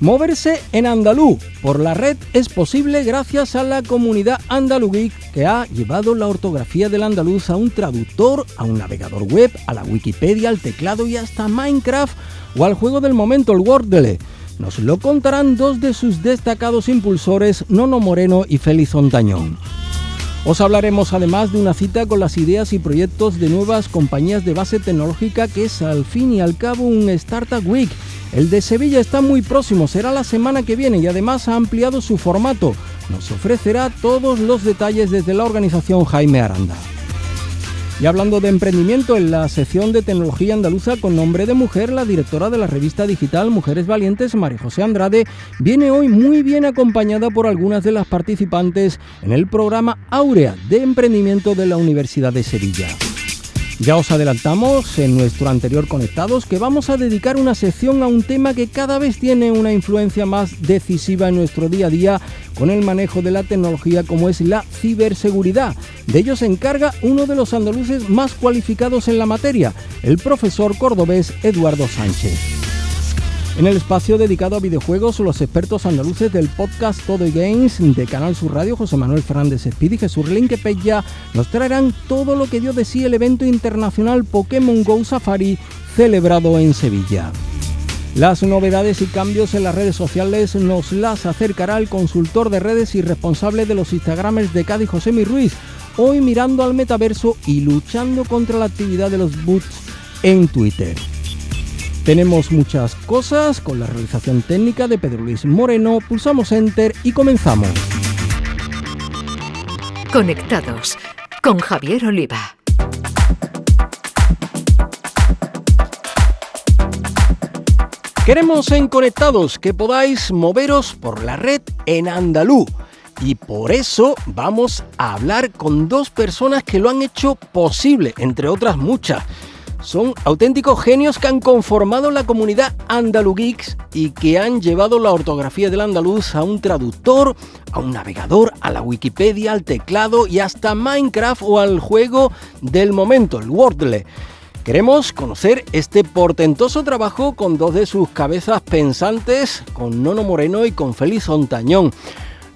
Moverse en andalú por la red es posible gracias a la comunidad Andalugeek que ha llevado la ortografía del andaluz a un traductor, a un navegador web, a la Wikipedia, al teclado y hasta Minecraft o al juego del momento, el Wordle. Nos lo contarán dos de sus destacados impulsores, Nono Moreno y Félix Ontañón. Os hablaremos además de una cita con las ideas y proyectos de nuevas compañías de base tecnológica que es al fin y al cabo un Startup Week el de Sevilla está muy próximo, será la semana que viene y además ha ampliado su formato. Nos ofrecerá todos los detalles desde la organización Jaime Aranda. Y hablando de emprendimiento, en la sección de tecnología andaluza con nombre de mujer, la directora de la revista digital Mujeres Valientes, María José Andrade, viene hoy muy bien acompañada por algunas de las participantes en el programa Áurea de Emprendimiento de la Universidad de Sevilla. Ya os adelantamos en nuestro anterior Conectados que vamos a dedicar una sección a un tema que cada vez tiene una influencia más decisiva en nuestro día a día con el manejo de la tecnología como es la ciberseguridad. De ello se encarga uno de los andaluces más cualificados en la materia, el profesor cordobés Eduardo Sánchez. En el espacio dedicado a videojuegos, los expertos andaluces del podcast Todo Games de Canal Sur Radio, José Manuel Fernández Speed y Jesús Linkepeya, nos traerán todo lo que dio de sí el evento internacional Pokémon Go Safari celebrado en Sevilla. Las novedades y cambios en las redes sociales nos las acercará el consultor de redes y responsable de los Instagramers de Cádiz, José Mi Ruiz, hoy mirando al metaverso y luchando contra la actividad de los bots en Twitter. Tenemos muchas cosas con la realización técnica de Pedro Luis Moreno. Pulsamos Enter y comenzamos. Conectados con Javier Oliva. Queremos en Conectados que podáis moveros por la red en andalú. Y por eso vamos a hablar con dos personas que lo han hecho posible, entre otras muchas. Son auténticos genios que han conformado la comunidad Andalugeeks y que han llevado la ortografía del andaluz a un traductor, a un navegador, a la Wikipedia, al teclado y hasta Minecraft o al juego del momento, el Wordle. Queremos conocer este portentoso trabajo con dos de sus cabezas pensantes, con Nono Moreno y con Félix Ontañón.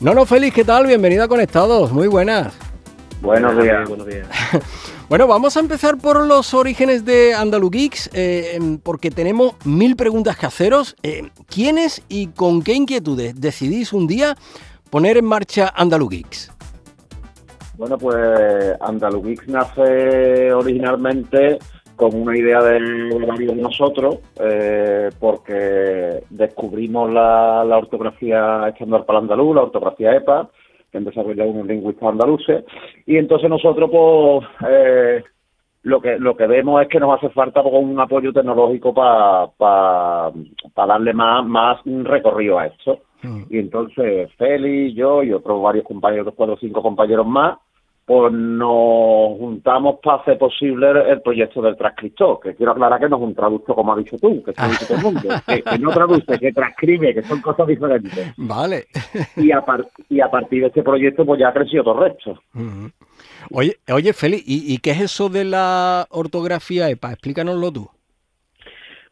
Nono Félix, ¿qué tal? Bienvenida a Conectados, muy buenas. Buenos días. Buenos días. Bueno, vamos a empezar por los orígenes de Andalugeeks, eh, em, porque tenemos mil preguntas que haceros. Eh, ¿Quiénes y con qué inquietudes decidís un día poner en marcha Andalugeeks? Bueno, pues Andalugeeks nace originalmente con una idea del de nosotros, eh, porque descubrimos la, ortografía estándar para andaluz, la ortografía EPA, que han desarrollado unos lingüistas andaluces, y entonces nosotros, pues, eh, lo que lo que vemos es que nos hace falta un apoyo tecnológico para para darle más, más recorrido a esto. Mm. Y entonces Félix, yo y otros varios compañeros, cuatro o cinco compañeros más, pues nos juntamos para hacer posible el proyecto del transcriptor, que quiero aclarar que no es un traductor como ha dicho tú, que, todo el mundo, que, no traduce, que transcribe, que son cosas diferentes. Vale. Y a, y a partir de este proyecto pues ya ha crecido todo el resto. Oye, oye Félix, ¿y, qué es eso de la ortografía EPA? Explícanoslo tú.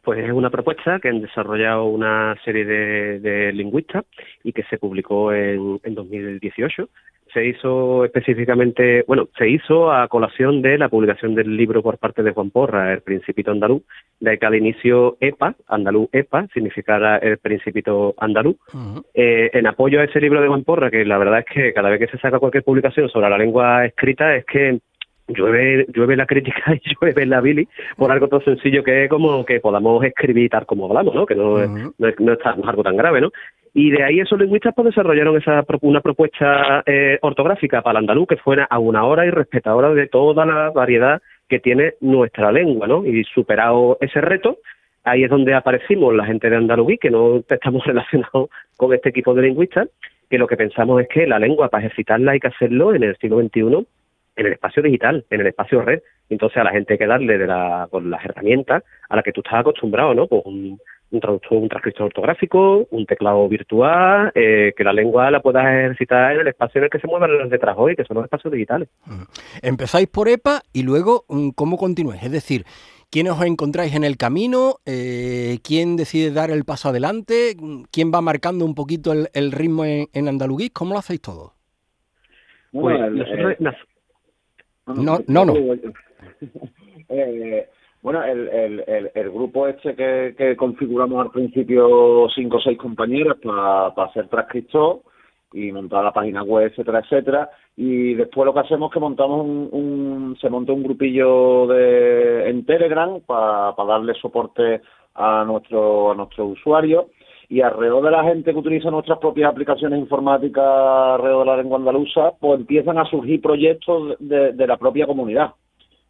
Pues es una propuesta que han desarrollado una serie de, lingüistas y que se publicó en, en 2018 se hizo específicamente, bueno, se hizo a colación de la publicación del libro por parte de Juan Porra, El Principito Andaluz, de que al inicio EPA, andaluz EPA, significara el Principito Andaluz, eh, en apoyo a ese libro de Juan Porra, que la verdad es que cada vez que se saca cualquier publicación sobre la lengua escrita es que llueve, llueve la crítica y llueve la Billy por algo tan sencillo que es como que podamos escribir tal como hablamos, ¿no? Que no, no, es, no es algo tan grave, ¿no? Y de ahí esos lingüistas pues desarrollaron esa una propuesta eh, ortográfica para el andaluz que fuera a una hora y respetadora de toda la variedad que tiene nuestra lengua, ¿no? Y superado ese reto, ahí es donde aparecimos la gente de Andaluz, que no estamos relacionados con este equipo de lingüistas, que lo que pensamos es que la lengua para ejercitarla hay que hacerlo en el siglo XXI en el espacio digital, en el espacio red. Entonces a la gente hay que darle de la, con las herramientas a las que tú estás acostumbrado, ¿no? Pues un, un traductor, un transcriptor ortográfico, un teclado virtual, eh, que la lengua la puedas ejercitar en el espacio en el que se muevan las letras hoy, que son los espacios digitales. Empezáis por EPA y luego, mm, ¿cómo continuáis? Es decir, ¿quiénes os encontráis en el camino? Eh, ¿Quién decide dar el paso adelante? ¿Quién va marcando un poquito el, ritmo en, en ¿Cómo lo hacéis todo? Pues, nosotros, eh, no, no, no. eh, bueno, el, el, el, grupo este que, configuramos al principio cinco o seis compañeros para hacer transcriptor y montar la página web, etcétera, etcétera. Y después lo que hacemos es que montamos un, se monta un grupillo de en Telegram para darle soporte a nuestro a nuestros usuarios y alrededor de la gente que utiliza nuestras propias aplicaciones informáticas alrededor de la lengua andaluza, pues empiezan a surgir proyectos de, de la propia comunidad.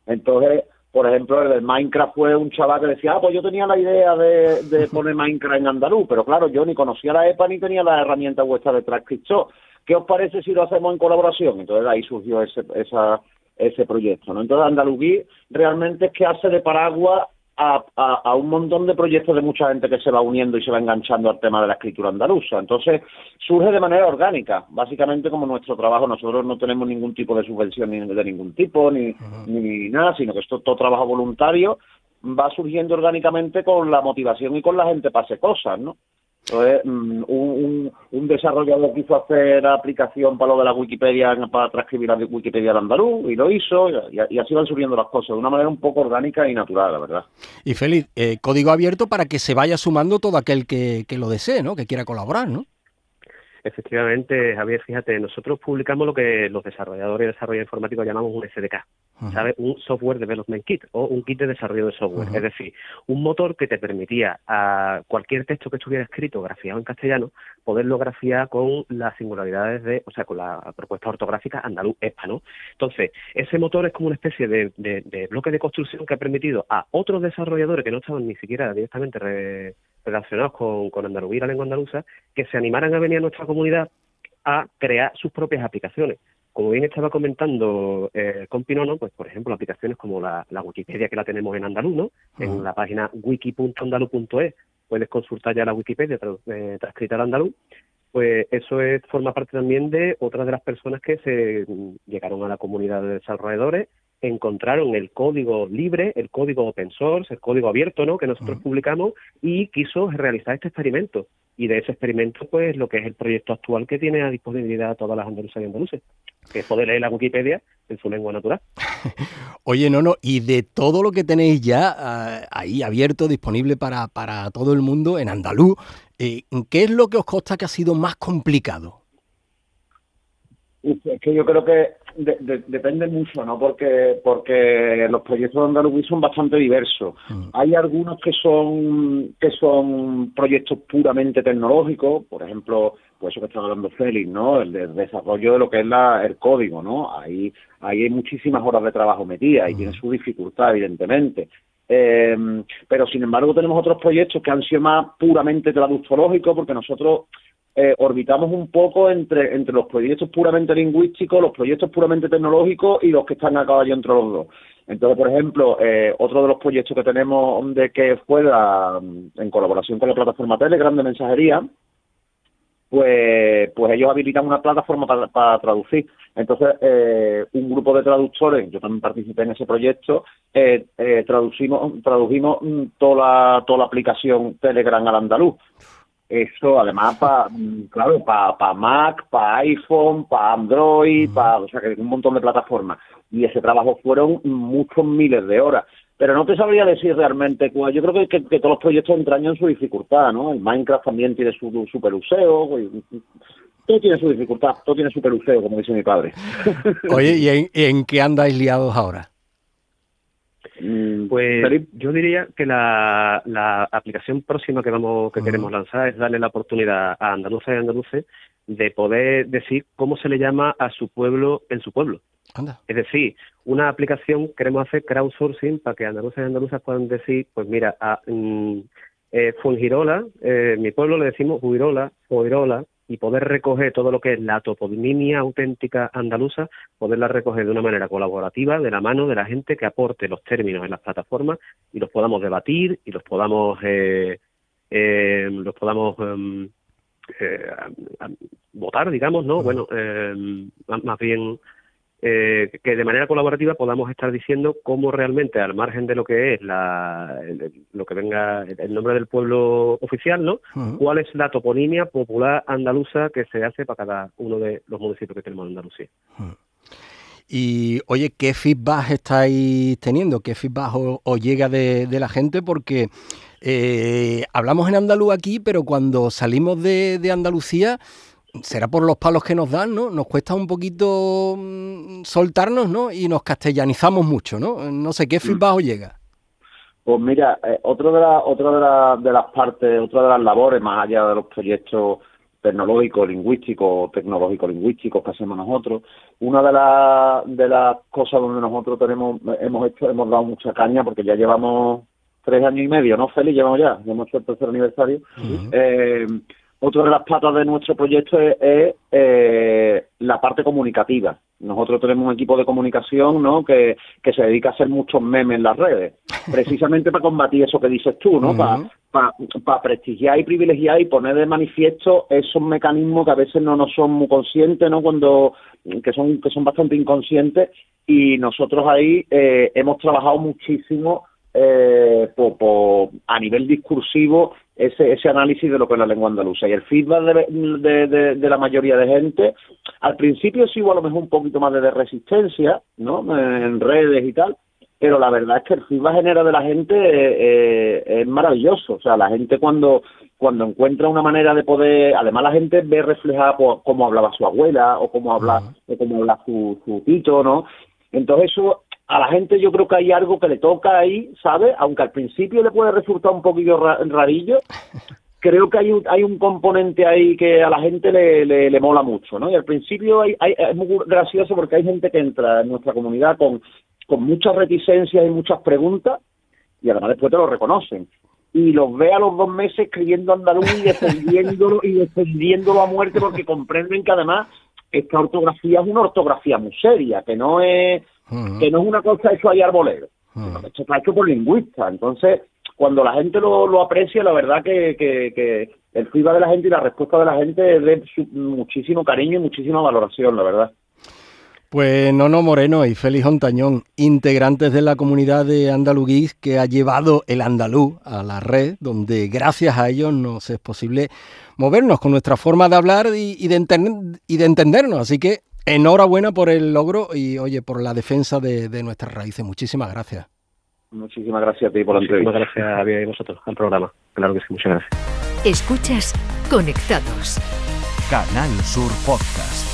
Entonces, por ejemplo, el del Minecraft fue un chaval que decía, ah, pues yo tenía la idea de, de poner Minecraft en andaluz, pero claro, yo ni conocía la EPA ni tenía la herramienta vuestra de transcriptor. ¿Qué os parece si lo hacemos en colaboración? Entonces ahí surgió ese, esa, ese proyecto. ¿no? Entonces Andaluzí realmente es que hace de paraguas a, a, un montón de proyectos de mucha gente que se va uniendo y se va enganchando al tema de la escritura andaluza. Entonces, surge de manera orgánica, básicamente como nuestro trabajo. Nosotros no tenemos ningún tipo de subvención ni de ningún tipo, ni, ni nada, sino que esto es todo trabajo voluntario, va surgiendo orgánicamente con la motivación y con la gente hacer cosas, ¿no? Entonces, mm, un, un, desarrollador quiso hacer aplicación para lo de la Wikipedia, para transcribir la Wikipedia al andaluz, y lo hizo, y, así van subiendo las cosas, de una manera un poco orgánica y natural, la verdad. Y feliz, eh, código abierto para que se vaya sumando todo aquel que, que lo desee, ¿no? Que quiera colaborar, ¿no? Efectivamente, Javier, fíjate, nosotros publicamos lo que los desarrolladores y desarrollo informáticos llamamos un SDK, ¿sabes? Un Software Development Kit o un kit de desarrollo de software. Es decir, un motor que te permitía a cualquier texto que estuviera escrito, grafiado en castellano, poderlo grafiar con las singularidades de, o sea, con la propuesta ortográfica andaluz ESPA, ¿no? Entonces, ese motor es como una especie de, de, bloque de construcción que ha permitido a otros desarrolladores que no estaban ni siquiera directamente relacionados con, con Andaluz y la lengua andaluza, que se animaran a venir a nuestra comunidad a crear sus propias aplicaciones. Como bien estaba comentando eh, con Pinono, pues por ejemplo aplicaciones como la, Wikipedia que la tenemos en andaluz, ¿no? En la página wiki.andaluz.es puedes consultar ya la Wikipedia eh, transcrita al andaluz, pues eso es, forma parte también de otras de las personas que se llegaron a la comunidad de desarrolladores encontraron el código libre, el código open source, el código abierto, ¿no? Que nosotros publicamos y quiso realizar este experimento. Y de ese experimento, pues, lo que es el proyecto actual que tiene a disponibilidad todas las andaluzas y andaluces, que es poder leer la Wikipedia en su lengua natural. Oye, no, no, y de todo lo que tenéis ya ah, ahí abierto, disponible para, para todo el mundo en andaluz, eh, ¿qué es lo que os consta que ha sido más complicado? Es que yo creo que depende mucho, ¿no? Porque porque los proyectos de Andaluz son bastante diversos. Mm. Hay algunos que son que son proyectos puramente tecnológicos, por ejemplo, pues eso que está hablando Félix, ¿no? El de desarrollo de lo que es la, el código, ¿no? Ahí, ahí hay muchísimas horas de trabajo metidas y mm. tiene su dificultad, evidentemente. Eh, pero sin embargo tenemos otros proyectos que han sido más puramente traductológicos porque nosotros eh, orbitamos un poco entre, entre los proyectos puramente lingüísticos, los proyectos puramente tecnológicos y los que están a caballo entre los dos. Entonces, por ejemplo, eh, otro de los proyectos que tenemos de que fue en colaboración con la plataforma Telegram de mensajería, pues, pues ellos habilitan una plataforma para, traducir. Entonces, eh, un grupo de traductores, yo también participé en ese proyecto, eh, eh, traducimos, tradujimos toda la, toda la aplicación Telegram al andaluz. Eso, además, para, claro, para pa Mac, para iPhone, para Android, para, o sea, que un montón de plataformas. Y ese trabajo fueron muchos miles de horas. Pero no te sabría decir realmente cuál. Yo creo que, todos los proyectos entrañan su dificultad, ¿no? El Minecraft también tiene su, su peruseo. Todo tiene su dificultad, todo tiene su peruseo, como dice mi padre. Oye, ¿y en, en qué andáis liados ahora? Mm, pues yo diría que la, la, aplicación próxima que vamos que queremos lanzar es darle la oportunidad a andaluzas y andaluces de poder decir cómo se le llama a su pueblo en su pueblo. Es decir, una aplicación queremos hacer crowdsourcing para que andaluzas y andaluzas puedan decir, pues mira, a mm, eh, Fungirola, eh, mi pueblo le decimos Fuirola, Fuirola, y poder recoger todo lo que es la toponimia auténtica andaluza, poderla recoger de una manera colaborativa, de la mano de la gente que aporte los términos en las plataformas y los podamos debatir y los podamos eh, eh, los podamos em, eh, votar, digamos, ¿no? Bueno, em, más bien eh, que de manera colaborativa podamos estar diciendo cómo realmente, al margen de lo que es la, lo que venga el nombre del pueblo oficial, ¿no? ¿Cuál es la toponimia popular andaluza que se hace para cada uno de los municipios que tenemos en Andalucía? Y oye, ¿qué feedback estáis teniendo? ¿Qué feedback os, llega de, la gente? Porque eh, hablamos en andaluz aquí, pero cuando salimos de, de Andalucía será por los palos que nos dan, ¿no? Nos cuesta un poquito mm, soltarnos, ¿no? Y nos castellanizamos mucho, ¿no? No sé, ¿qué feedback os llega? Pues mira, eh, otro de, la, otra de, de las partes, otra de las labores, más allá de los proyectos tecnológicos, lingüísticos, tecnológicos lingüísticos que hacemos nosotros, una de, las de las cosas donde nosotros tenemos, hemos hecho, hemos dado mucha caña, porque ya llevamos tres años y medio, ¿no, Félix? Llevamos ya, ya hemos hecho el tercer aniversario. eh, otra de las patas de nuestro proyecto es, eh, la parte comunicativa. Nosotros tenemos un equipo de comunicación ¿no? que, se dedica a hacer muchos memes en las redes, precisamente para combatir eso que dices tú, ¿no? Para prestigiar y privilegiar y poner de manifiesto esos mecanismos que a veces no nos son muy conscientes, ¿no? Cuando que son que son bastante inconscientes y nosotros ahí eh, hemos trabajado muchísimo eh, a nivel discursivo ese, ese análisis de lo que es la lengua andaluza. Y el feedback de, de, la mayoría de gente, al principio sí hubo a lo mejor un poquito más de, resistencia, ¿no? En redes y tal, pero la verdad es que el feedback general de la gente eh, eh, es maravilloso. O sea, la gente cuando cuando encuentra una manera de poder, además la gente ve reflejada por cómo hablaba su abuela o cómo habla, o cómo habla su, su tito, ¿no? Entonces eso a la gente yo creo que hay algo que le toca ahí, ¿sabes? Aunque al principio le puede resultar un poquillo rarillo, creo que hay un, hay un componente ahí que a la gente le, le, mola mucho, ¿no? Y al principio hay, es muy gracioso porque hay gente que entra en nuestra comunidad con, con muchas reticencias y muchas preguntas y además después te lo reconocen. Y los ve a los dos meses escribiendo andaluz y defendiéndolo y defendiéndolo a muerte porque comprenden que además esta ortografía es una ortografía muy seria, que no es que no es una cosa hecho ahí arbolero, esto está hecho por lingüistas. Entonces, cuando la gente lo, lo aprecia, la verdad que, que, el feedback de la gente y la respuesta de la gente es de muchísimo cariño y muchísima valoración, la verdad. Pues Nono Moreno y Félix Ontañón, integrantes de la comunidad de Andaluguís que ha llevado el andaluz a la red, donde gracias a ellos nos es posible movernos con nuestra forma de hablar y, de, y de entendernos. Así que Enhorabuena por el logro y oye, por la defensa de, nuestras raíces. Muchísimas gracias. Muchísimas gracias a ti por la entrevista. Muchísimas gracias a y vosotros al programa. Claro que sí, muchas gracias. Escuchas Conectados. Canal Sur Podcast.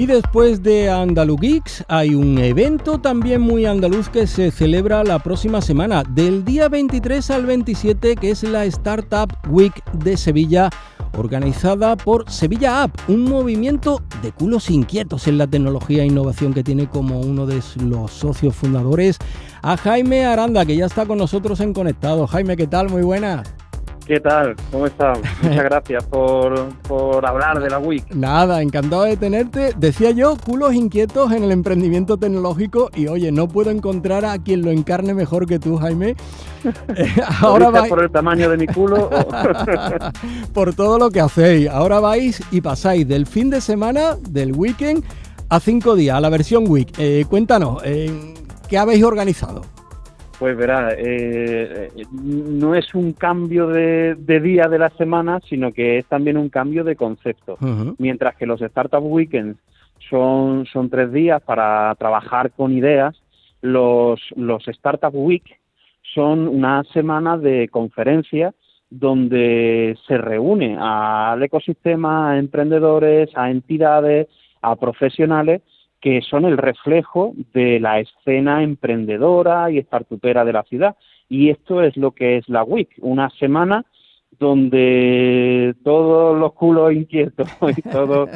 Y después de Andalugeeks hay un evento también muy andaluz que se celebra la próxima semana, del día 23 al 27, que es la Startup Week de Sevilla, organizada por Sevilla App, un movimiento de culos inquietos en la tecnología e innovación que tiene como uno de los socios fundadores a Jaime Aranda, que ya está con nosotros en Conectado. Jaime, ¿qué tal? Muy buenas. ¿Qué tal? ¿Cómo estás? Muchas gracias por, por hablar de la WIC. Nada, encantado de tenerte. Decía yo, culos inquietos en el emprendimiento tecnológico y oye, no puedo encontrar a quien lo encarne mejor que tú, Jaime. Eh, ahora vais... por el tamaño de mi culo? por todo lo que hacéis. Ahora vais y pasáis del fin de semana, del weekend, a cinco días, a la versión week. Eh, cuéntanos, eh, ¿qué habéis organizado? Pues verá, eh, no es un cambio de, día de la semana, sino que es también un cambio de concepto. Mientras que los Startup Weekends son, son tres días para trabajar con ideas, los, los Startup Week son una semana de conferencias donde se reúne al ecosistema, a emprendedores, a entidades, a profesionales que son el reflejo de la escena emprendedora y startupera de la ciudad. Y esto es lo que es la WIC, una semana donde todos los culos inquietos y todos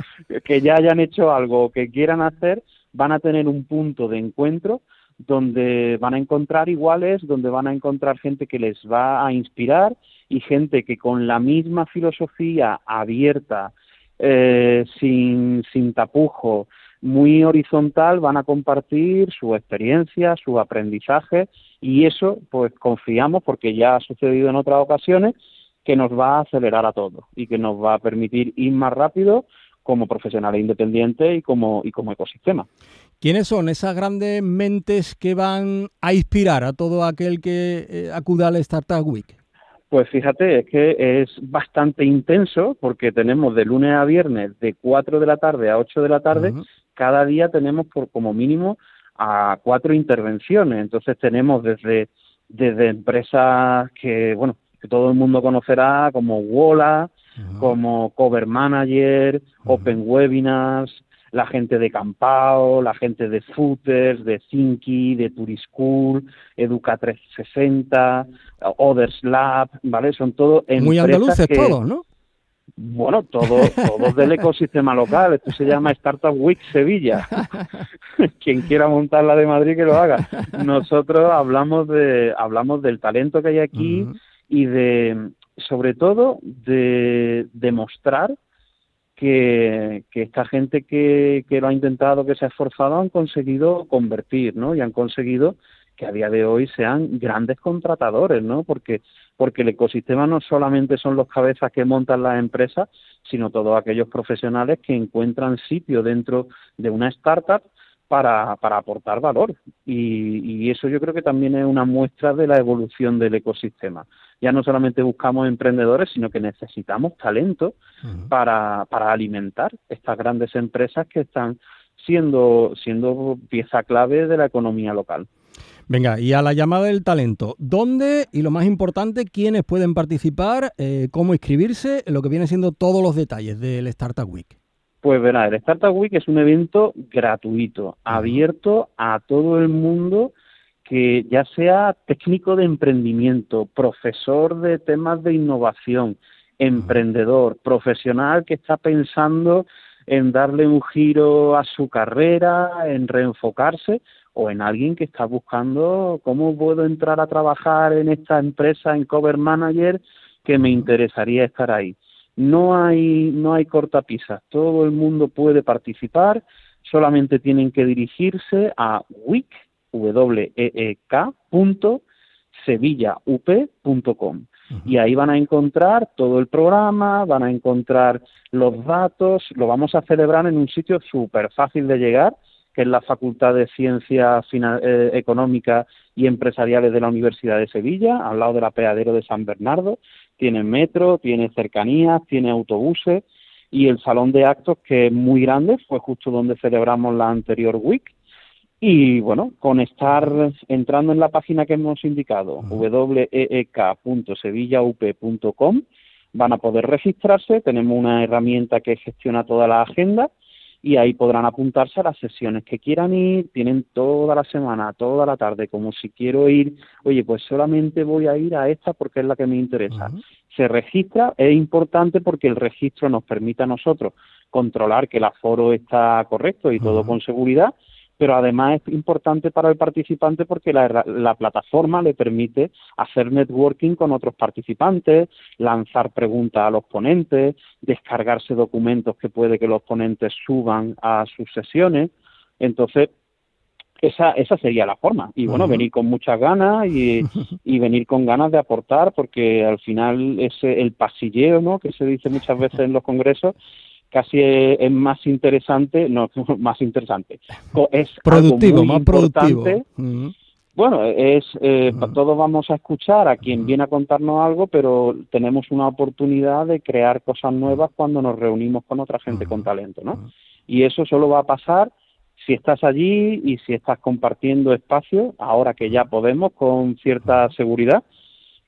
que ya hayan hecho algo o que quieran hacer van a tener un punto de encuentro donde van a encontrar iguales, donde van a encontrar gente que les va a inspirar y gente que con la misma filosofía abierta, eh, sin, sin tapujo, muy horizontal, van a compartir su experiencia, su aprendizaje y eso pues confiamos porque ya ha sucedido en otras ocasiones que nos va a acelerar a todos y que nos va a permitir ir más rápido como profesionales independientes y como, y como ecosistema. ¿Quiénes son esas grandes mentes que van a inspirar a todo aquel que eh, acuda al Startup Week? Pues fíjate, es que es bastante intenso porque tenemos de lunes a viernes de 4 de la tarde a 8 de la tarde, cada día tenemos por como mínimo a cuatro intervenciones. Entonces tenemos desde, desde empresas que, bueno, que todo el mundo conocerá como Wola, como Cover Manager, Open Webinars, la gente de Campao, la gente de Footers, de Thinky, de Turischool, Educa 360, Others Lab, ¿vale? Son todo empresas Muy andaluces todos, ¿no? Bueno, todo, todo del ecosistema local. Esto se llama Startup Week Sevilla. Quien quiera montar la de Madrid que lo haga. Nosotros hablamos de hablamos del talento que hay aquí y de sobre todo de demostrar que, que esta gente que, que lo ha intentado, que se ha esforzado, han conseguido convertir, ¿no? Y han conseguido que a día de hoy sean grandes contratadores, ¿no? Porque, porque el ecosistema no solamente son los cabezas que montan las empresas, sino todos aquellos profesionales que encuentran sitio dentro de una startup para, para aportar valor. Y, y eso yo creo que también es una muestra de la evolución del ecosistema ya no solamente buscamos emprendedores, sino que necesitamos talento para, para alimentar estas grandes empresas que están siendo, siendo pieza clave de la economía local. Venga, y a la llamada del talento, ¿dónde y lo más importante, quiénes pueden participar, eh, cómo inscribirse, lo que viene siendo todos los detalles del Startup Week? Pues verá, el Startup Week es un evento gratuito, abierto a todo el mundo que ya sea técnico de emprendimiento, profesor de temas de innovación, emprendedor, profesional que está pensando en darle un giro a su carrera, en reenfocarse, o en alguien que está buscando cómo puedo entrar a trabajar en esta empresa en cover manager que me interesaría estar ahí. No hay no hay cortapisas, todo el mundo puede participar, solamente tienen que dirigirse a WIC week.sevillaup.com. Y ahí van a encontrar todo el programa, van a encontrar los datos, lo vamos a celebrar en un sitio súper fácil de llegar, que es la Facultad de Ciencias eh, Económicas y Empresariales de la Universidad de Sevilla, al lado del apeadero de San Bernardo. Tiene metro, tiene cercanías, tiene autobuses y el salón de actos, que es muy grande, fue justo donde celebramos la anterior week y bueno, con estar entrando en la página que hemos indicado, week.sevillaup.com, van a poder registrarse. Tenemos una herramienta que gestiona toda la agenda y ahí podrán apuntarse a las sesiones que quieran ir. Tienen toda la semana, toda la tarde, como si quiero ir, oye, pues solamente voy a ir a esta porque es la que me interesa. Se registra, es importante porque el registro nos permite a nosotros controlar que el aforo está correcto y todo con seguridad pero además es importante para el participante porque la, plataforma le permite hacer networking con otros participantes, lanzar preguntas a los ponentes, descargarse documentos que puede que los ponentes suban a sus sesiones. Entonces, esa, esa sería la forma. Y bueno, venir con muchas ganas y, y, venir con ganas de aportar, porque al final ese el pasilleo, ¿no? Que se dice muchas veces en los congresos, casi es, más interesante, no, más interesante, es productivo, más productivo. Bueno, es eh, todos vamos a escuchar a quien viene a contarnos algo, pero tenemos una oportunidad de crear cosas nuevas cuando nos reunimos con otra gente con talento, ¿no? Y eso solo va a pasar si estás allí y si estás compartiendo espacio, ahora que ya podemos con cierta seguridad,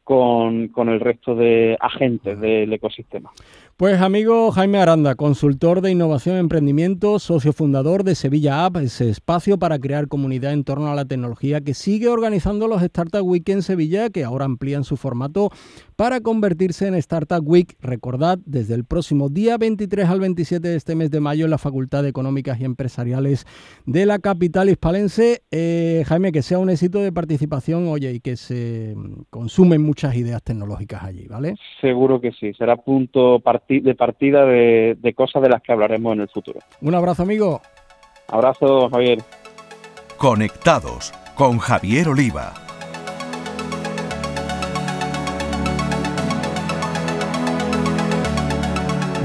con, con el resto de agentes del ecosistema. Pues amigo Jaime Aranda, consultor de innovación y emprendimiento, socio fundador de Sevilla App, ese espacio para crear comunidad en torno a la tecnología que sigue organizando los Startup Week en Sevilla, que ahora amplían su formato para convertirse en Startup Week. Recordad, desde el próximo día 23 al 27 de este mes de mayo en la Facultad de Económicas y Empresariales de la capital hispalense. Eh, Jaime, que sea un éxito de participación, oye, y que se consumen muchas ideas tecnológicas allí, ¿vale? Seguro que sí, será punto de partida de, de cosas de las que hablaremos en el futuro. Un abrazo, amigo. Abrazo, Javier. Conectados con Javier Oliva.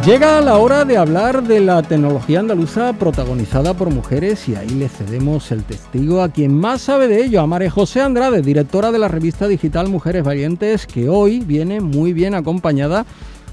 Llega la hora de hablar de la tecnología andaluza protagonizada por mujeres y ahí le cedemos el testigo a quien más sabe de ello, a María José Andrade, directora de la revista digital Mujeres Valientes, que hoy viene muy bien acompañada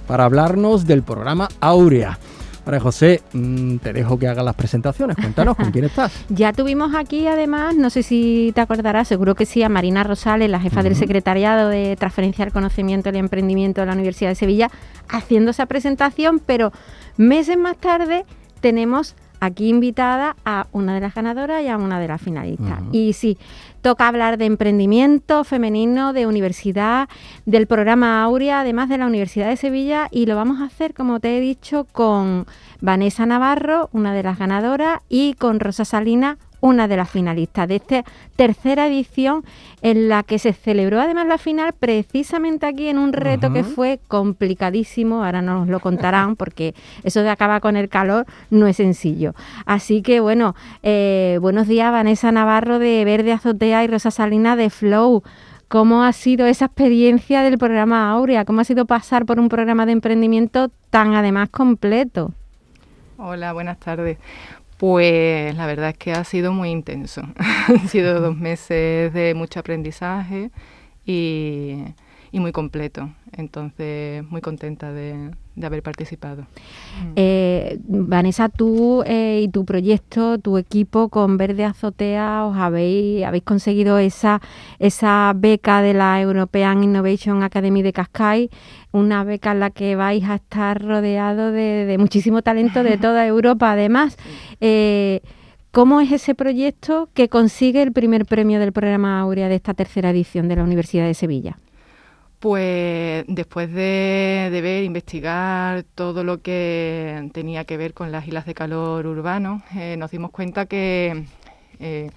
para hablarnos del programa Aurea. María José, mm, te dejo que hagas las presentaciones. Cuéntanos con quién estás. Ya tuvimos aquí, además, no sé si te acordarás, seguro que sí, a Marina Rosales, la jefa del Secretariado de Transferencia del Conocimiento y el Emprendimiento de la Universidad de Sevilla, haciendo esa presentación, pero meses más tarde tenemos aquí invitada a una de las ganadoras y a una de las finalistas. Y sí, toca hablar de emprendimiento femenino, de universidad, del programa Aurea, además de la Universidad de Sevilla, y lo vamos a hacer, como te he dicho, con Vanessa Navarro, una de las ganadoras, y con Rosa Salina, una de las finalistas de esta tercera edición en la que se celebró además la final precisamente aquí en un reto que fue complicadísimo, ahora nos lo contarán porque eso de acabar con el calor no es sencillo. Así que bueno, eh, buenos días Vanessa Navarro de Verde Azotea y Rosa Salina de Flow. ¿Cómo ha sido esa experiencia del programa Aurea? ¿Cómo ha sido pasar por un programa de emprendimiento tan además completo? Hola, buenas tardes. Pues la verdad es que ha sido muy intenso. Han sido dos meses de mucho aprendizaje y, muy completo. Entonces, muy contenta de, haber participado. Eh, Vanessa, tú eh, y tu proyecto, tu equipo con Verde Azotea, os habéis, habéis conseguido esa, esa beca de la European Innovation Academy de Cascais una beca en la que vais a estar rodeado de, muchísimo talento de toda Europa, además. Eh, ¿Cómo es ese proyecto que consigue el primer premio del programa Aurea de esta tercera edición de la Universidad de Sevilla? Pues después de, ver, investigar todo lo que tenía que ver con las islas de calor urbano, eh, nos dimos cuenta que eh,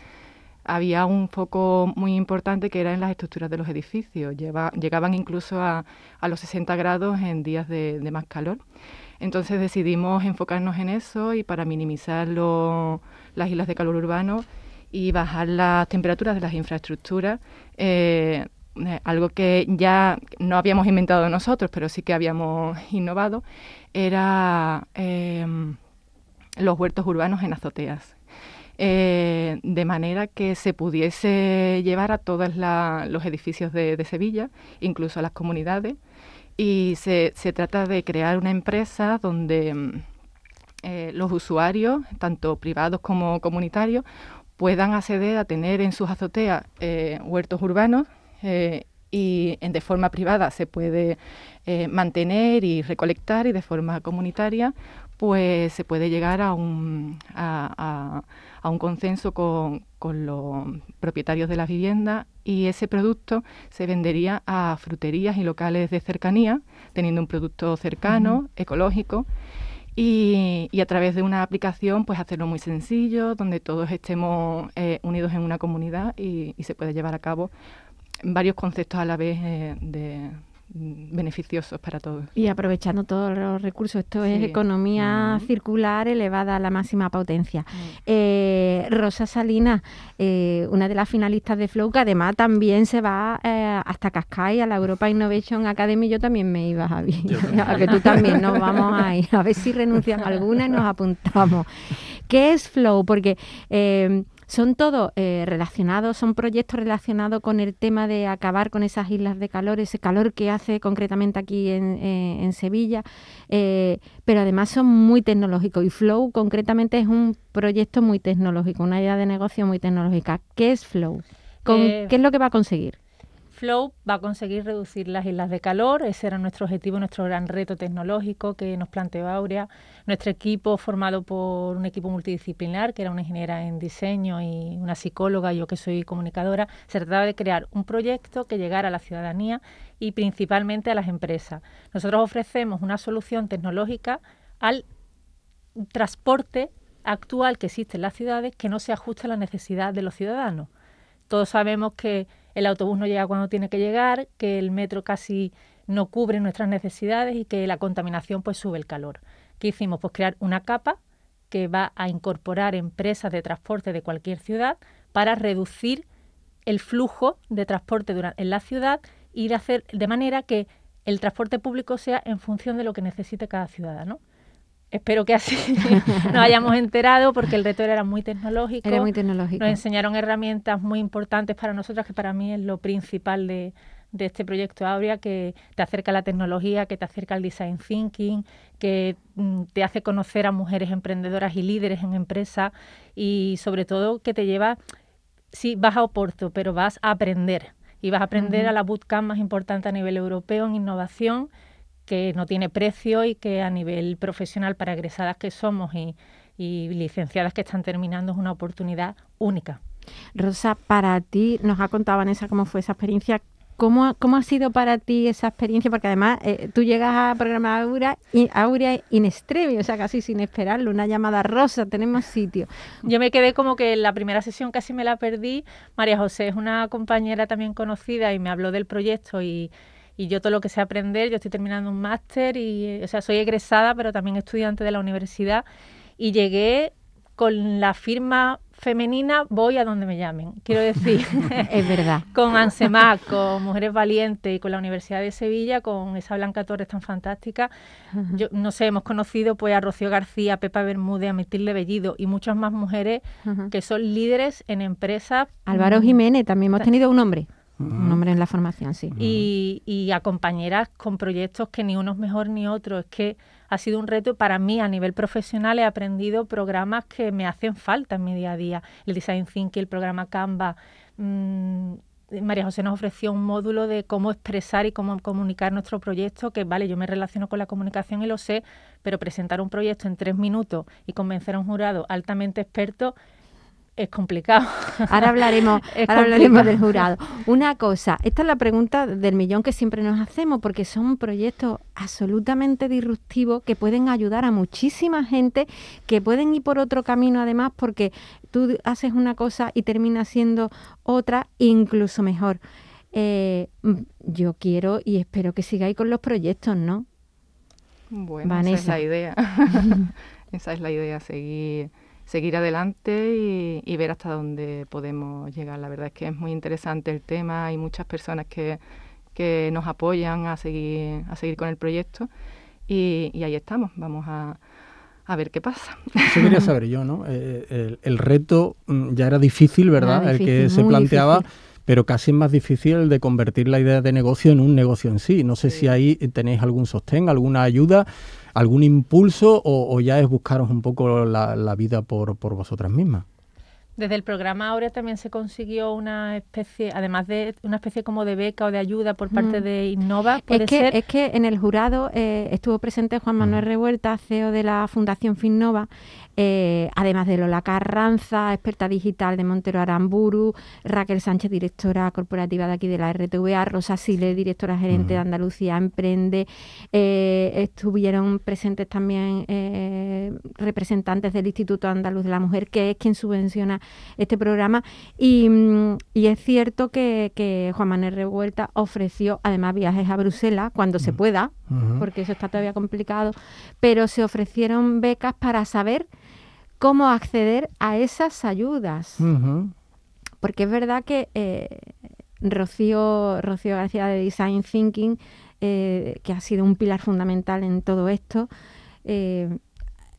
había un foco muy importante que era en las estructuras de los edificios. llegaban incluso a, los 60 grados en días de, más calor. Entonces decidimos enfocarnos en eso y para minimizar las islas de calor urbano y bajar las temperaturas de las infraestructuras, eh, algo que ya no habíamos inventado nosotros, pero sí que habíamos innovado, era eh, los huertos urbanos en azoteas. Eh, de manera que se pudiese llevar a todos los edificios de, Sevilla, incluso a las comunidades. Y se, trata de crear una empresa donde mm, eh, los usuarios, tanto privados como comunitarios, puedan acceder a tener en sus azoteas eh, huertos urbanos y en, de forma privada se puede mantener y recolectar y de forma comunitaria pues se puede llegar a un, a, un consenso con, los propietarios de la vivienda y ese producto se vendería a fruterías y locales de cercanía, teniendo un producto cercano, ecológico. Y, a través de una aplicación, pues hacerlo muy sencillo, donde todos estemos eh, unidos en una comunidad y, se puede llevar a cabo varios conceptos a la vez eh, de, beneficiosos para todos. Y aprovechando todos los recursos, esto es economía circular elevada a la máxima potencia. Eh, Rosa Salinas, eh, una de las finalistas de Flow, que además también se va eh, hasta Cascais, a la Europa Innovation Academy, yo también me iba, Javi, a que tú también. Nos vamos a ir, a ver si renuncian. Alguna y nos apuntamos. ¿Qué es Flow? Porque son todos eh, relacionados, son proyectos relacionados con el tema de acabar con esas islas de calor, ese calor que hace concretamente aquí en, eh, Sevilla, eh, pero además son muy tecnológicos y Flow concretamente es un proyecto muy tecnológico, una idea de negocio muy tecnológica. ¿Qué es Flow? ¿Qué es lo que va a conseguir? Flow va a conseguir reducir las islas de calor. Ese era nuestro objetivo, nuestro gran reto tecnológico que nos planteó Aurea. Nuestro equipo, formado por un equipo multidisciplinar, que era una ingeniera en diseño y una psicóloga, yo que soy comunicadora, se trataba de crear un proyecto que llegara a la ciudadanía y principalmente a las empresas. Nosotros ofrecemos una solución tecnológica al transporte actual que existe en las ciudades que no se ajusta a la necesidad de los ciudadanos. Todos sabemos que el autobús no llega cuando tiene que llegar, que el metro casi no cubre nuestras necesidades y que la contaminación pues sube el calor. ¿Qué hicimos? Pues crear una capa que va a incorporar empresas de transporte de cualquier ciudad para reducir el flujo de transporte en la ciudad y hacer de manera que el transporte público sea en función de lo que necesite cada ciudadano. Espero que así nos hayamos enterado porque el reto era muy tecnológico. Era muy tecnológico. Nos enseñaron herramientas muy importantes para nosotras, que para mí es lo principal de, este proyecto Aurea, que te acerca a la tecnología, que te acerca al design thinking, que mm, te hace conocer a mujeres emprendedoras y líderes en empresas y sobre todo que te lleva, sí, vas a Oporto, pero vas a aprender. Y vas a aprender a la bootcamp más importante a nivel europeo en innovación que no tiene precio y que a nivel profesional para egresadas que somos y, licenciadas que están terminando es una oportunidad única. Rosa, para ti, nos ha contado Vanessa cómo fue esa experiencia. ¿Cómo, cómo ha sido para ti esa experiencia? Porque además eh, tú llegas a programar Aurea, y, Aurea in extremis, o sea, casi sin esperarlo, una llamada Rosa, tenemos sitio. Yo me quedé como que en la primera sesión casi me la perdí. María José es una compañera también conocida y me habló del proyecto y, y yo todo lo que sé aprender, yo estoy terminando un máster y, o sea, soy egresada, pero también estudiante de la universidad y llegué con la firma femenina voy a donde me llamen. Quiero decir, es verdad. con ANSEMAC, con Mujeres Valientes y con la Universidad de Sevilla, con esa Blanca Torres tan fantástica. Yo no sé, hemos conocido pues a Rocío García, a Pepa Bermúdez, a Matilde Bellido y muchas más mujeres que son líderes en empresas. Álvaro mm, Jiménez, también hemos tenido un hombre. Un nombre en la formación, sí. Y, a compañeras con proyectos que ni uno es mejor ni otro. Es que ha sido un reto para mí a nivel profesional. He aprendido programas que me hacen falta en mi día a día. El Design Thinking, el programa Canva. Mm, María José nos ofreció un módulo de cómo expresar y cómo comunicar nuestro proyecto, que vale, yo me relaciono con la comunicación y lo sé, pero presentar un proyecto en tres minutos y convencer a un jurado altamente experto es complicado. Ahora hablaremos, ahora hablaremos del jurado. Una cosa, esta es la pregunta del millón que siempre nos hacemos, porque son proyectos absolutamente disruptivos que pueden ayudar a muchísima gente, que pueden ir por otro camino además, porque tú haces una cosa y termina siendo otra, incluso mejor. Eh, yo quiero y espero que sigáis con los proyectos, ¿no? Bueno, esa es la idea. esa es la idea, seguir seguir adelante y, ver hasta dónde podemos llegar. La verdad es que es muy interesante el tema, hay muchas personas que, que nos apoyan a seguir, a seguir con el proyecto y, ahí estamos, vamos a, a ver qué pasa. Eso quería saber yo, ¿no? Eh, el, reto mm, ya era difícil, ¿verdad? el que se planteaba. pero casi es más difícil el de convertir la idea de negocio en un negocio en sí. No sé si ahí tenéis algún sostén, alguna ayuda algún impulso o, ya es buscaros un poco la, vida por, vosotras mismas? Desde el programa Aurea también se consiguió una especie, además de una especie como de beca o de ayuda por parte mm. de Innova. es, que, es que en el jurado eh, estuvo presente Juan Manuel Revuelta, CEO de la Fundación Finnova, eh, además de Lola Carranza, experta digital de Montero Aramburu, Raquel Sánchez, directora corporativa de aquí de la RTVA, Rosa Sile, directora gerente de Andalucía Emprende, eh, estuvieron presentes también eh, representantes del Instituto Andaluz de la Mujer, que es quien subvenciona este programa, y, mm, es cierto que, Juan Manuel Revuelta ofreció además viajes a Bruselas cuando se pueda, porque eso está todavía complicado, pero se ofrecieron becas para saber cómo acceder a esas ayudas. Porque es verdad que eh, Rocío, Rocío García de Design Thinking, eh, que ha sido un pilar fundamental en todo esto, eh,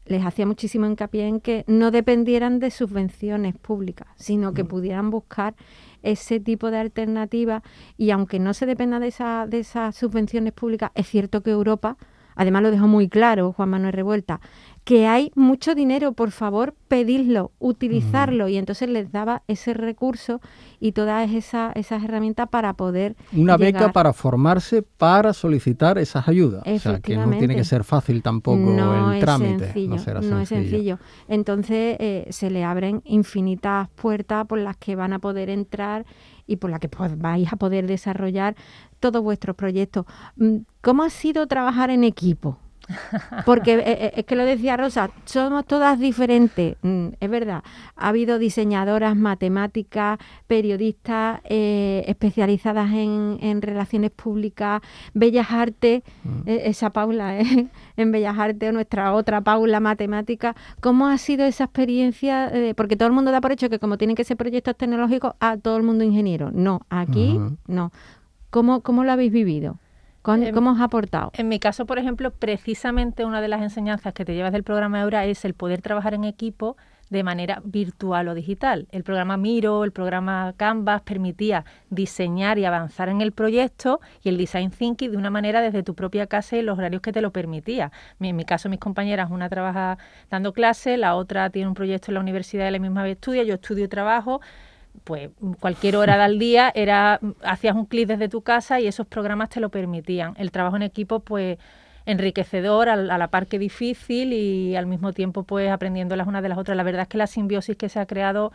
les hacía muchísimo hincapié en que no dependieran de subvenciones públicas, sino que mm. pudieran buscar ese tipo de alternativas y aunque no se dependa de, esa, de esas subvenciones públicas, es cierto que Europa, además lo dejó muy claro Juan Manuel Revuelta, que hay mucho dinero, por favor, pedidlo, utilizarlo. Y entonces les daba ese recurso y todas esas, esas herramientas para poder. Una beca para formarse para solicitar esas ayudas. O sea, que no tiene que ser fácil tampoco el trámite. Sencillo, no, es sencillo. Entonces eh, se le abren infinitas puertas por las que van a poder entrar y por las que pues, vais a poder desarrollar todos vuestros proyectos. Mm, ¿Cómo ha sido trabajar en equipo? Porque eh, eh, es que lo decía Rosa, somos todas diferentes, mm, es verdad. Ha habido diseñadoras, matemáticas, periodistas eh, especializadas en, relaciones públicas, Bellas Artes, mm. esa Paula, en Bellas Artes, nuestra otra Paula, matemática. ¿Cómo ha sido esa experiencia? porque todo el mundo da por hecho que como tienen que ser proyectos tecnológicos, a todo el mundo ingeniero. No, aquí no. ¿Cómo, ¿Cómo lo habéis vivido? ¿Cómo os ha aportado? En mi caso, por ejemplo, precisamente una de las enseñanzas que te llevas del programa Eura es el poder trabajar en equipo de manera virtual o digital. El programa Miro, el programa Canvas permitía diseñar y avanzar en el proyecto y el design thinking de una manera desde tu propia casa y los horarios que te lo permitía. En mi caso, mis compañeras, una trabaja dando clases, la otra tiene un proyecto en la universidad de la misma vez estudia, yo estudio y trabajo pues cualquier hora del día era hacías un clic desde tu casa y esos programas te lo permitían. El trabajo en equipo, pues enriquecedor, a, la par que difícil y al mismo tiempo pues aprendiendo las unas de las otras. La verdad es que la simbiosis que se ha creado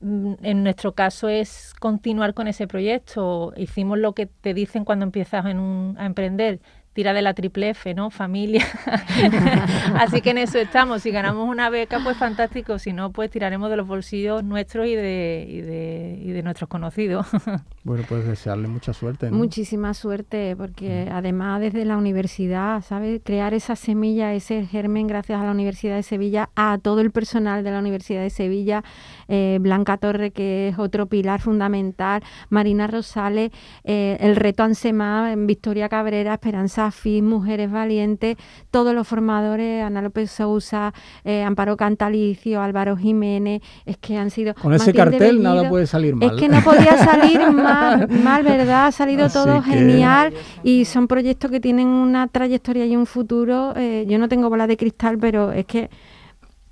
mm, en nuestro caso es continuar con ese proyecto. Hicimos lo que te dicen cuando empiezas en un, a emprender, tira de la triple F, ¿no? Familia. Así que en eso estamos. Si ganamos una beca, pues fantástico. Si no, pues tiraremos de los bolsillos nuestros y de, y de, y de nuestros conocidos. bueno, pues desearle mucha suerte. ¿no? Muchísima suerte, porque además desde la universidad, ¿sabes? Crear esa semilla, ese germen, gracias a la Universidad de Sevilla, a todo el personal de la Universidad de Sevilla, eh, Blanca Torre, que es otro pilar fundamental, Marina Rosales, eh, el reto Ansema, Victoria Cabrera, Esperanza Mujeres Valientes, todos los formadores, Ana López Sousa, eh, Amparo Cantalicio, Álvaro Jiménez, es que han sido... Con ese cartel nada puede salir mal. Es que no podía salir mal, mal, ¿verdad? Ha salido todo genial y son proyectos que tienen una trayectoria y un futuro. Eh, yo no tengo bola de cristal, pero es que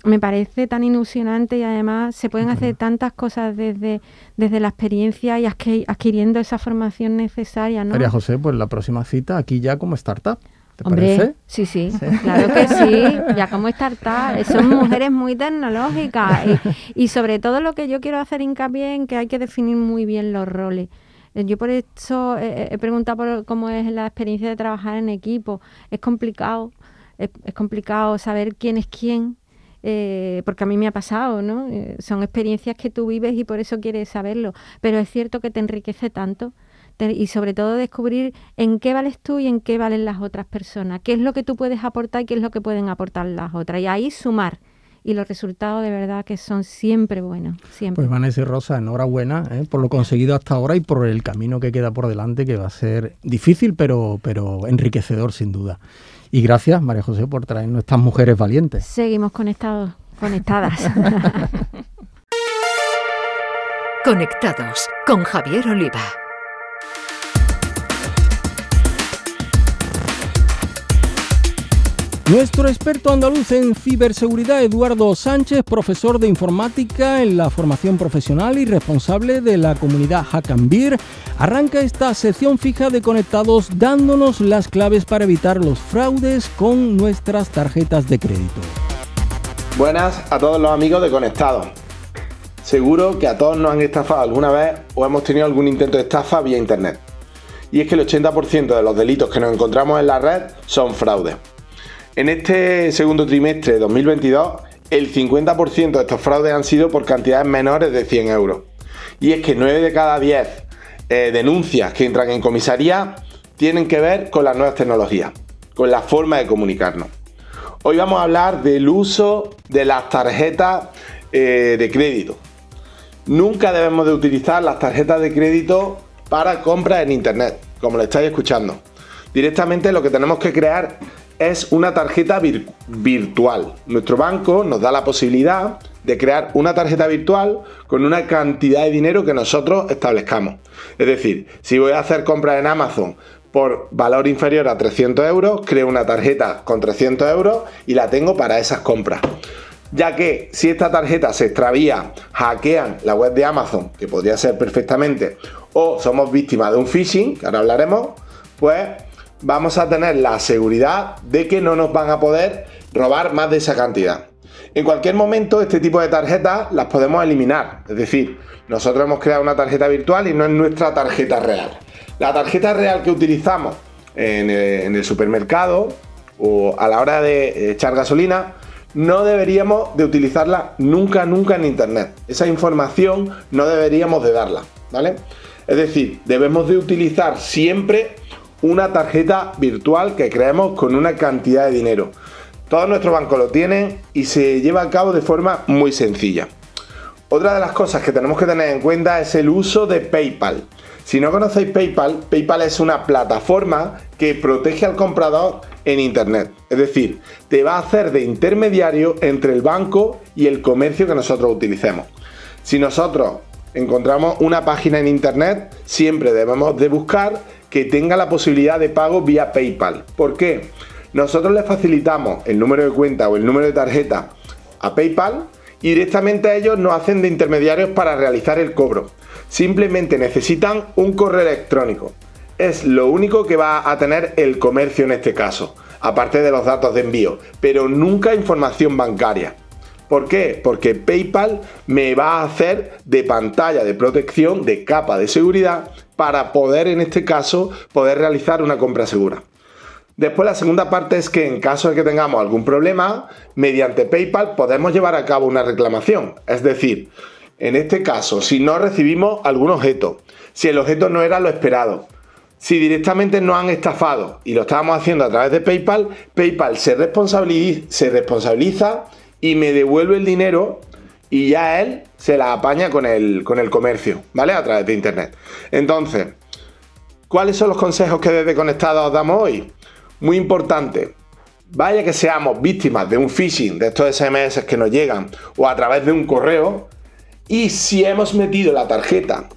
me parece tan ilusionante y además se pueden hacer tantas cosas desde, desde la experiencia y adquiriendo esa formación necesaria. ¿no? María José, pues la próxima cita aquí ya como startup. ¿Te Hombre, parece? Sí, sí, claro que sí, ya como startup. Son mujeres muy tecnológicas y, sobre todo lo que yo quiero hacer hincapié en que hay que definir muy bien los roles. Eh, yo por eso he preguntado por cómo es la experiencia de trabajar en equipo. Es complicado, es complicado saber quién es quién, eh, porque a mí me ha pasado, ¿no? Eh, son experiencias que tú vives y por eso quieres saberlo, pero es cierto que te enriquece tanto y sobre todo descubrir en qué vales tú y en qué valen las otras personas, qué es lo que tú puedes aportar y qué es lo que pueden aportar las otras, y ahí sumar. Y los resultados de verdad que son siempre buenos, siempre. Pues Vanessa y Rosa, enhorabuena ¿eh? por lo conseguido hasta ahora y por el camino que queda por delante, que va a ser difícil, pero, pero enriquecedor sin duda. Y gracias, María José, por traer nuestras mujeres valientes. Seguimos conectados, conectadas. Conectados con Javier Oliva. Nuestro experto andaluz en ciberseguridad, Eduardo Sánchez, profesor de informática en la formación profesional y responsable de la comunidad Hackambir, arranca esta sección fija de Conectados dándonos las claves para evitar los fraudes con nuestras tarjetas de crédito. Buenas a todos los amigos de Conectados. Seguro que a todos nos han estafado alguna vez o hemos tenido algún intento de estafa vía internet. Y es que el 80% de los delitos que nos encontramos en la red son fraudes. En este segundo trimestre de 2022, el 50% de estos fraudes han sido por cantidades menores de 100 euros. Y es que 9 de cada 10 eh, denuncias que entran en comisaría tienen que ver con las nuevas tecnologías, con la forma de comunicarnos. Hoy vamos a hablar del uso de las tarjetas eh, de crédito. Nunca debemos de utilizar las tarjetas de crédito para compras en internet, como lo estáis escuchando. Directamente lo que tenemos que crear es una tarjeta virtual. Nuestro banco nos da la posibilidad de crear una tarjeta virtual con una cantidad de dinero que nosotros establezcamos. Es decir, si voy a hacer compras en Amazon por valor inferior a 300 euros, creo una tarjeta con 300 euros y la tengo para esas compras. Ya que si esta tarjeta se extravía, hackean la web de Amazon, que podría ser perfectamente, o somos víctimas de un phishing, que ahora hablaremos, pues vamos a tener la seguridad de que no nos van a poder robar más de esa cantidad. En cualquier momento este tipo de tarjetas las podemos eliminar, es decir, nosotros hemos creado una tarjeta virtual y no es nuestra tarjeta real. La tarjeta real que utilizamos en el, supermercado o a la hora de echar gasolina, no deberíamos de utilizarla nunca, nunca en internet. Esa información no deberíamos de darla, ¿vale? Es decir, debemos de utilizar siempre una tarjeta virtual que creemos con una cantidad de dinero. Todos nuestros bancos lo tienen y se lleva a cabo de forma muy sencilla. Otra de las cosas que tenemos que tener en cuenta es el uso de PayPal. Si no conocéis PayPal, PayPal es una plataforma que protege al comprador en Internet. Es decir, te va a hacer de intermediario entre el banco y el comercio que nosotros utilicemos. Si nosotros encontramos una página en Internet, siempre debemos de buscar que tenga la posibilidad de pago vía PayPal. ¿Por qué? Nosotros le facilitamos el número de cuenta o el número de tarjeta a PayPal y directamente ellos nos hacen de intermediarios para realizar el cobro. Simplemente necesitan un correo electrónico. Es lo único que va a tener el comercio en este caso, aparte de los datos de envío, pero nunca información bancaria. ¿Por qué? Porque PayPal me va a hacer de pantalla de protección, de capa de seguridad, para poder en este caso poder realizar una compra segura. Después la segunda parte es que en caso de que tengamos algún problema, mediante PayPal podemos llevar a cabo una reclamación. Es decir, en este caso, si no recibimos algún objeto, si el objeto no era lo esperado, si directamente nos han estafado y lo estábamos haciendo a través de PayPal, PayPal se responsabiliza, se responsabiliza y me devuelve el dinero y ya él se la apaña con el, con el comercio, ¿vale? A través de Internet. Entonces, ¿cuáles son los consejos que desde Conectados damos hoy? Muy importante, vaya que seamos víctimas de un phishing, de estos SMS que nos llegan, o a través de un correo, y si hemos metido la tarjeta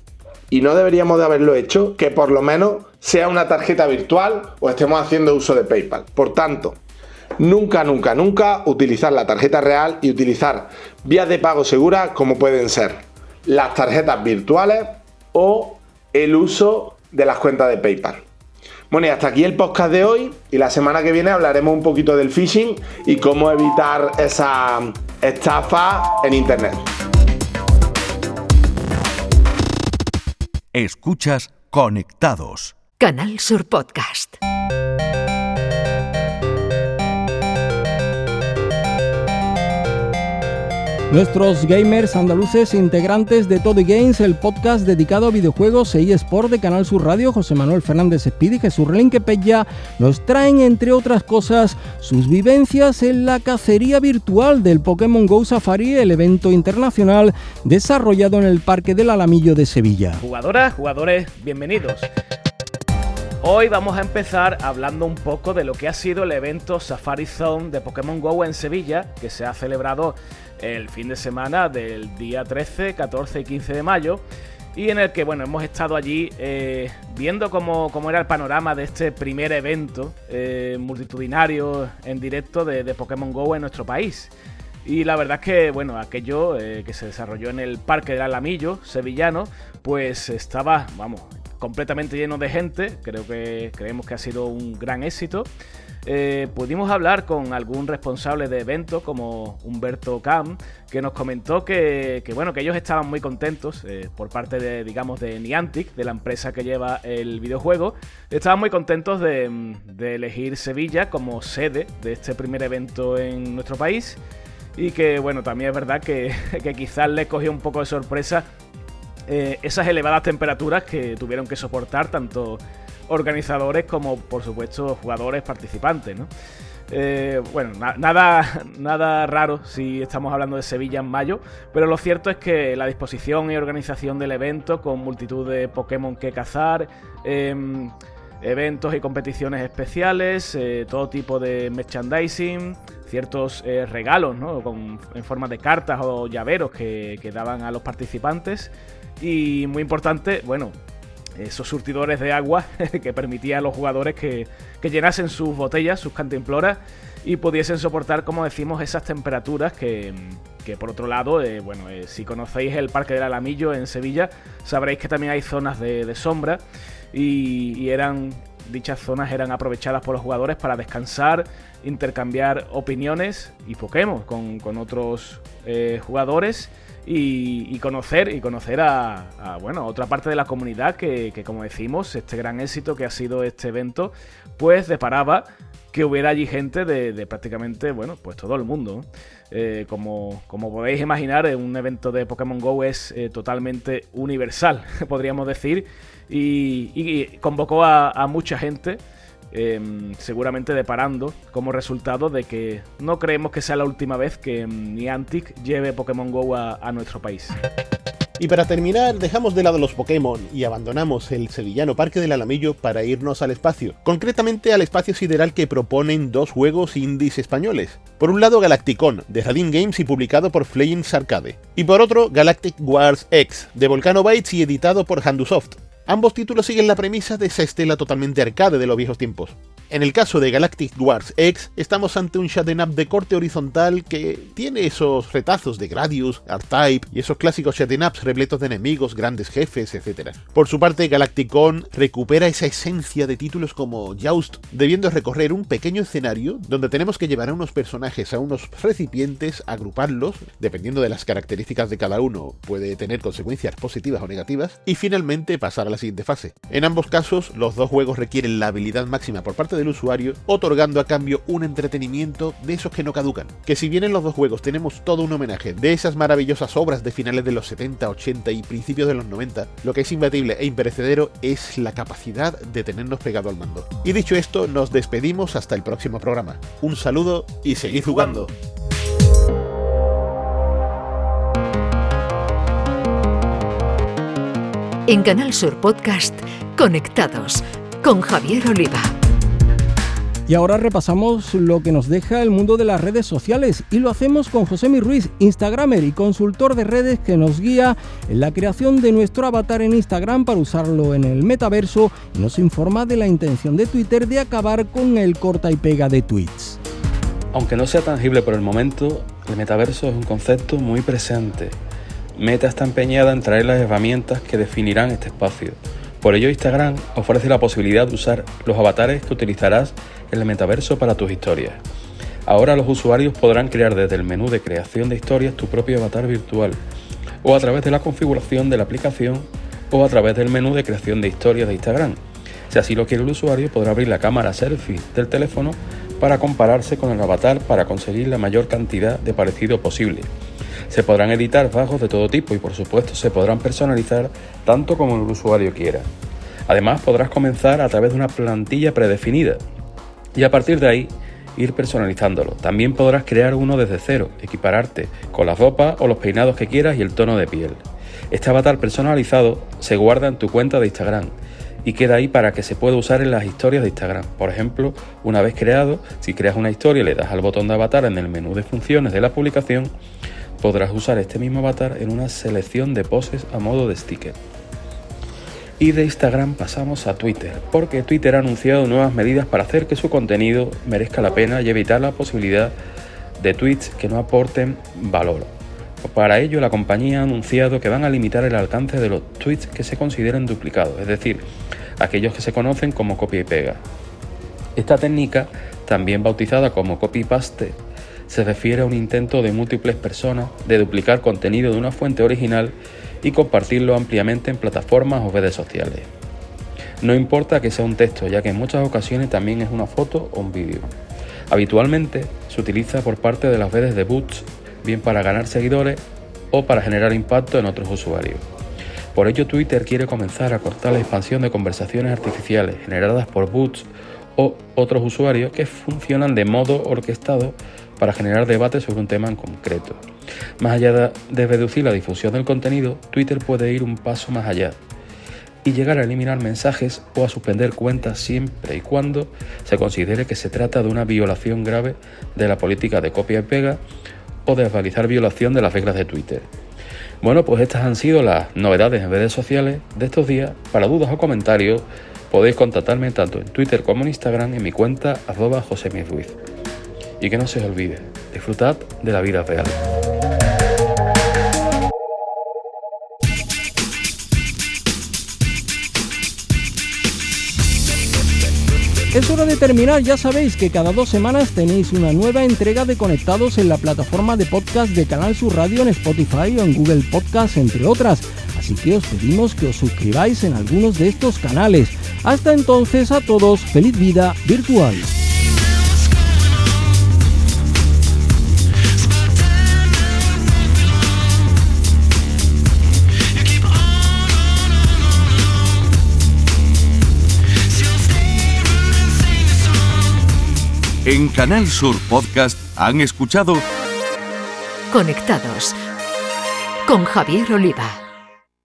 y no deberíamos de haberlo hecho, que por lo menos sea una tarjeta virtual o estemos haciendo uso de PayPal. Por tanto, nunca, nunca, nunca utilizar la tarjeta real y utilizar vías de pago seguras como pueden ser las tarjetas virtuales o el uso de las cuentas de PayPal. Bueno, y hasta aquí el podcast de hoy y la semana que viene hablaremos un poquito del phishing y cómo evitar esa estafa en Internet. Escuchas Conectados. Canal Sur Podcast. Nuestros gamers andaluces integrantes de Todo Games, el podcast dedicado a videojuegos e eSport de Canal Sur Radio, José Manuel Fernández Espíritu y Jesús Relinque nos traen, entre otras cosas, sus vivencias en la cacería virtual del Pokémon Go Safari, el evento internacional desarrollado en el Parque del Alamillo de Sevilla. Jugadoras, jugadores, bienvenidos. Hoy vamos a empezar hablando un poco de lo que ha sido el evento Safari Zone de Pokémon Go en Sevilla, que se ha celebrado el fin de semana del día 13, 14 y 15 de mayo y en el que bueno hemos estado allí eh, viendo cómo, era el panorama de este primer evento eh, multitudinario en directo de, Pokémon Go en nuestro país. Y la verdad es que bueno, aquello eh, que se desarrolló en el Parque del Alamillo, sevillano, pues estaba, vamos, completamente lleno de gente. Creo que creemos que ha sido un gran éxito. Eh, pudimos hablar con algún responsable de evento como Humberto Cam, que nos comentó que, bueno, que ellos estaban muy contentos eh, por parte de, digamos, de Niantic, de la empresa que lleva el videojuego, estaban muy contentos de, elegir Sevilla como sede de este primer evento en nuestro país. Y que, bueno, también es verdad que, quizás les cogió un poco de sorpresa eh, esas elevadas temperaturas que tuvieron que soportar tanto organizadores como por supuesto jugadores participantes. ¿no? Eh, bueno, nada, nada raro si estamos hablando de Sevilla en mayo, pero lo cierto es que la disposición y organización del evento, con multitud de Pokémon que cazar, em, eventos y competiciones especiales, eh, todo tipo de merchandising, ciertos eh, regalos ¿no? Con, en forma de cartas o llaveros que, que daban a los participantes, y muy importante, bueno, esos surtidores de agua que permitían a los jugadores que, llenasen sus botellas, sus cantimploras y pudiesen soportar, como decimos, esas temperaturas que, por otro lado, eh, bueno, eh, si conocéis el Parque del Alamillo en Sevilla, sabréis que también hay zonas de, sombra y, eran dichas zonas eran aprovechadas por los jugadores para descansar, intercambiar opiniones y Pokémon con, otros eh, jugadores y, conocer y conocer a, bueno otra parte de la comunidad que, como decimos este gran éxito que ha sido este evento pues deparaba que hubiera allí gente de, prácticamente bueno pues todo el mundo eh, como, como podéis imaginar un evento de Pokémon Go es eh, totalmente universal podríamos decir y, convocó a mucha gente Em, seguramente deparando como resultado de que no creemos que sea la última vez que mm, Niantic lleve Pokémon Go a, nuestro país. Y para terminar, dejamos de lado los Pokémon y abandonamos el sevillano Parque del Alamillo para irnos al espacio, concretamente al espacio sideral que proponen dos juegos indies españoles. Por un lado Galacticon, de Radin Games y publicado por Flames Arcade, y por otro Galactic Wars X, de Volcano Bytes y editado por Handusoft. Ambos títulos siguen la premisa de esa estela totalmente arcade de los viejos tiempos. En el caso de Galactic Wars X, estamos ante un Shaden Up de corte horizontal que tiene esos retazos de Gradius, R-Type y esos clásicos Shaden Ups repletos de enemigos, grandes jefes, etc. Por su parte, Galacticon recupera esa esencia de títulos como Joust, debiendo recorrer un pequeño escenario donde tenemos que llevar a unos personajes a unos recipientes, agruparlos, dependiendo de las características de cada uno, puede tener consecuencias positivas o negativas, y finalmente pasar a la siguiente fase. En ambos casos, los dos juegos requieren la habilidad máxima por parte usuario, otorgando a cambio un entretenimiento de esos que no caducan. Que si bien en los dos juegos tenemos todo un homenaje de esas maravillosas obras de finales de los 70, 80 y principios de los 90, lo que es imbatible e imperecedero es la capacidad de tenernos pegado al mando. Y dicho esto, nos despedimos hasta el próximo programa. Un saludo y seguid jugando. En Canal Sur Podcast, Conectados con Javier Oliva. Y ahora repasamos lo que nos deja el mundo de las redes sociales y lo hacemos con José Mi Ruiz, Instagramer y consultor de redes que nos guía en la creación de nuestro avatar en Instagram para usarlo en el metaverso y nos informa de la intención de Twitter de acabar con el corta y pega de tweets. Aunque no sea tangible por el momento, el metaverso es un concepto muy presente. Meta está empeñada en traer las herramientas que definirán este espacio. Por ello Instagram ofrece la posibilidad de usar los avatares que utilizarás el metaverso para tus historias. Ahora los usuarios podrán crear desde el menú de creación de historias tu propio avatar virtual, o a través de la configuración de la aplicación, o a través del menú de creación de historias de Instagram. Si así lo quiere el usuario, podrá abrir la cámara selfie del teléfono para compararse con el avatar para conseguir la mayor cantidad de parecido posible. Se podrán editar bajos de todo tipo y por supuesto se podrán personalizar tanto como el usuario quiera. Además podrás comenzar a través de una plantilla predefinida y a partir de ahí ir personalizándolo. También podrás crear uno desde cero, equipararte con la ropa o los peinados que quieras y el tono de piel. Este avatar personalizado se guarda en tu cuenta de Instagram y queda ahí para que se pueda usar en las historias de Instagram. Por ejemplo, una vez creado, si creas una historia y le das al botón de avatar en el menú de funciones de la publicación, podrás usar este mismo avatar en una selección de poses a modo de sticker. Y de Instagram pasamos a Twitter, porque Twitter ha anunciado nuevas medidas para hacer que su contenido merezca la pena y evitar la posibilidad de tweets que no aporten valor. Para ello, la compañía ha anunciado que van a limitar el alcance de los tweets que se consideren duplicados, es decir, aquellos que se conocen como copia y pega. Esta técnica, también bautizada como copy-paste, se refiere a un intento de múltiples personas de duplicar contenido de una fuente original y compartirlo ampliamente en plataformas o redes sociales. No importa que sea un texto, ya que en muchas ocasiones también es una foto o un vídeo. Habitualmente se utiliza por parte de las redes de bots, bien para ganar seguidores o para generar impacto en otros usuarios. Por ello Twitter quiere comenzar a cortar la expansión de conversaciones artificiales generadas por bots o otros usuarios que funcionan de modo orquestado para generar debate sobre un tema en concreto. Más allá de reducir la difusión del contenido, Twitter puede ir un paso más allá y llegar a eliminar mensajes o a suspender cuentas siempre y cuando se considere que se trata de una violación grave de la política de copia y pega o de realizar violación de las reglas de Twitter. Bueno, pues estas han sido las novedades en redes sociales de estos días. Para dudas o comentarios podéis contactarme tanto en Twitter como en Instagram en mi cuenta arroba José Ruiz. Y que no se olvide, disfrutad de la vida real. Es hora de terminar, ya sabéis que cada dos semanas tenéis una nueva entrega de Conectados en la plataforma de podcast de Canal Sur Radio en Spotify o en Google Podcast, entre otras. Así que os pedimos que os suscribáis en algunos de estos canales. Hasta entonces a todos, feliz vida virtual. En Canal Sur Podcast han escuchado Conectados con Javier Oliva.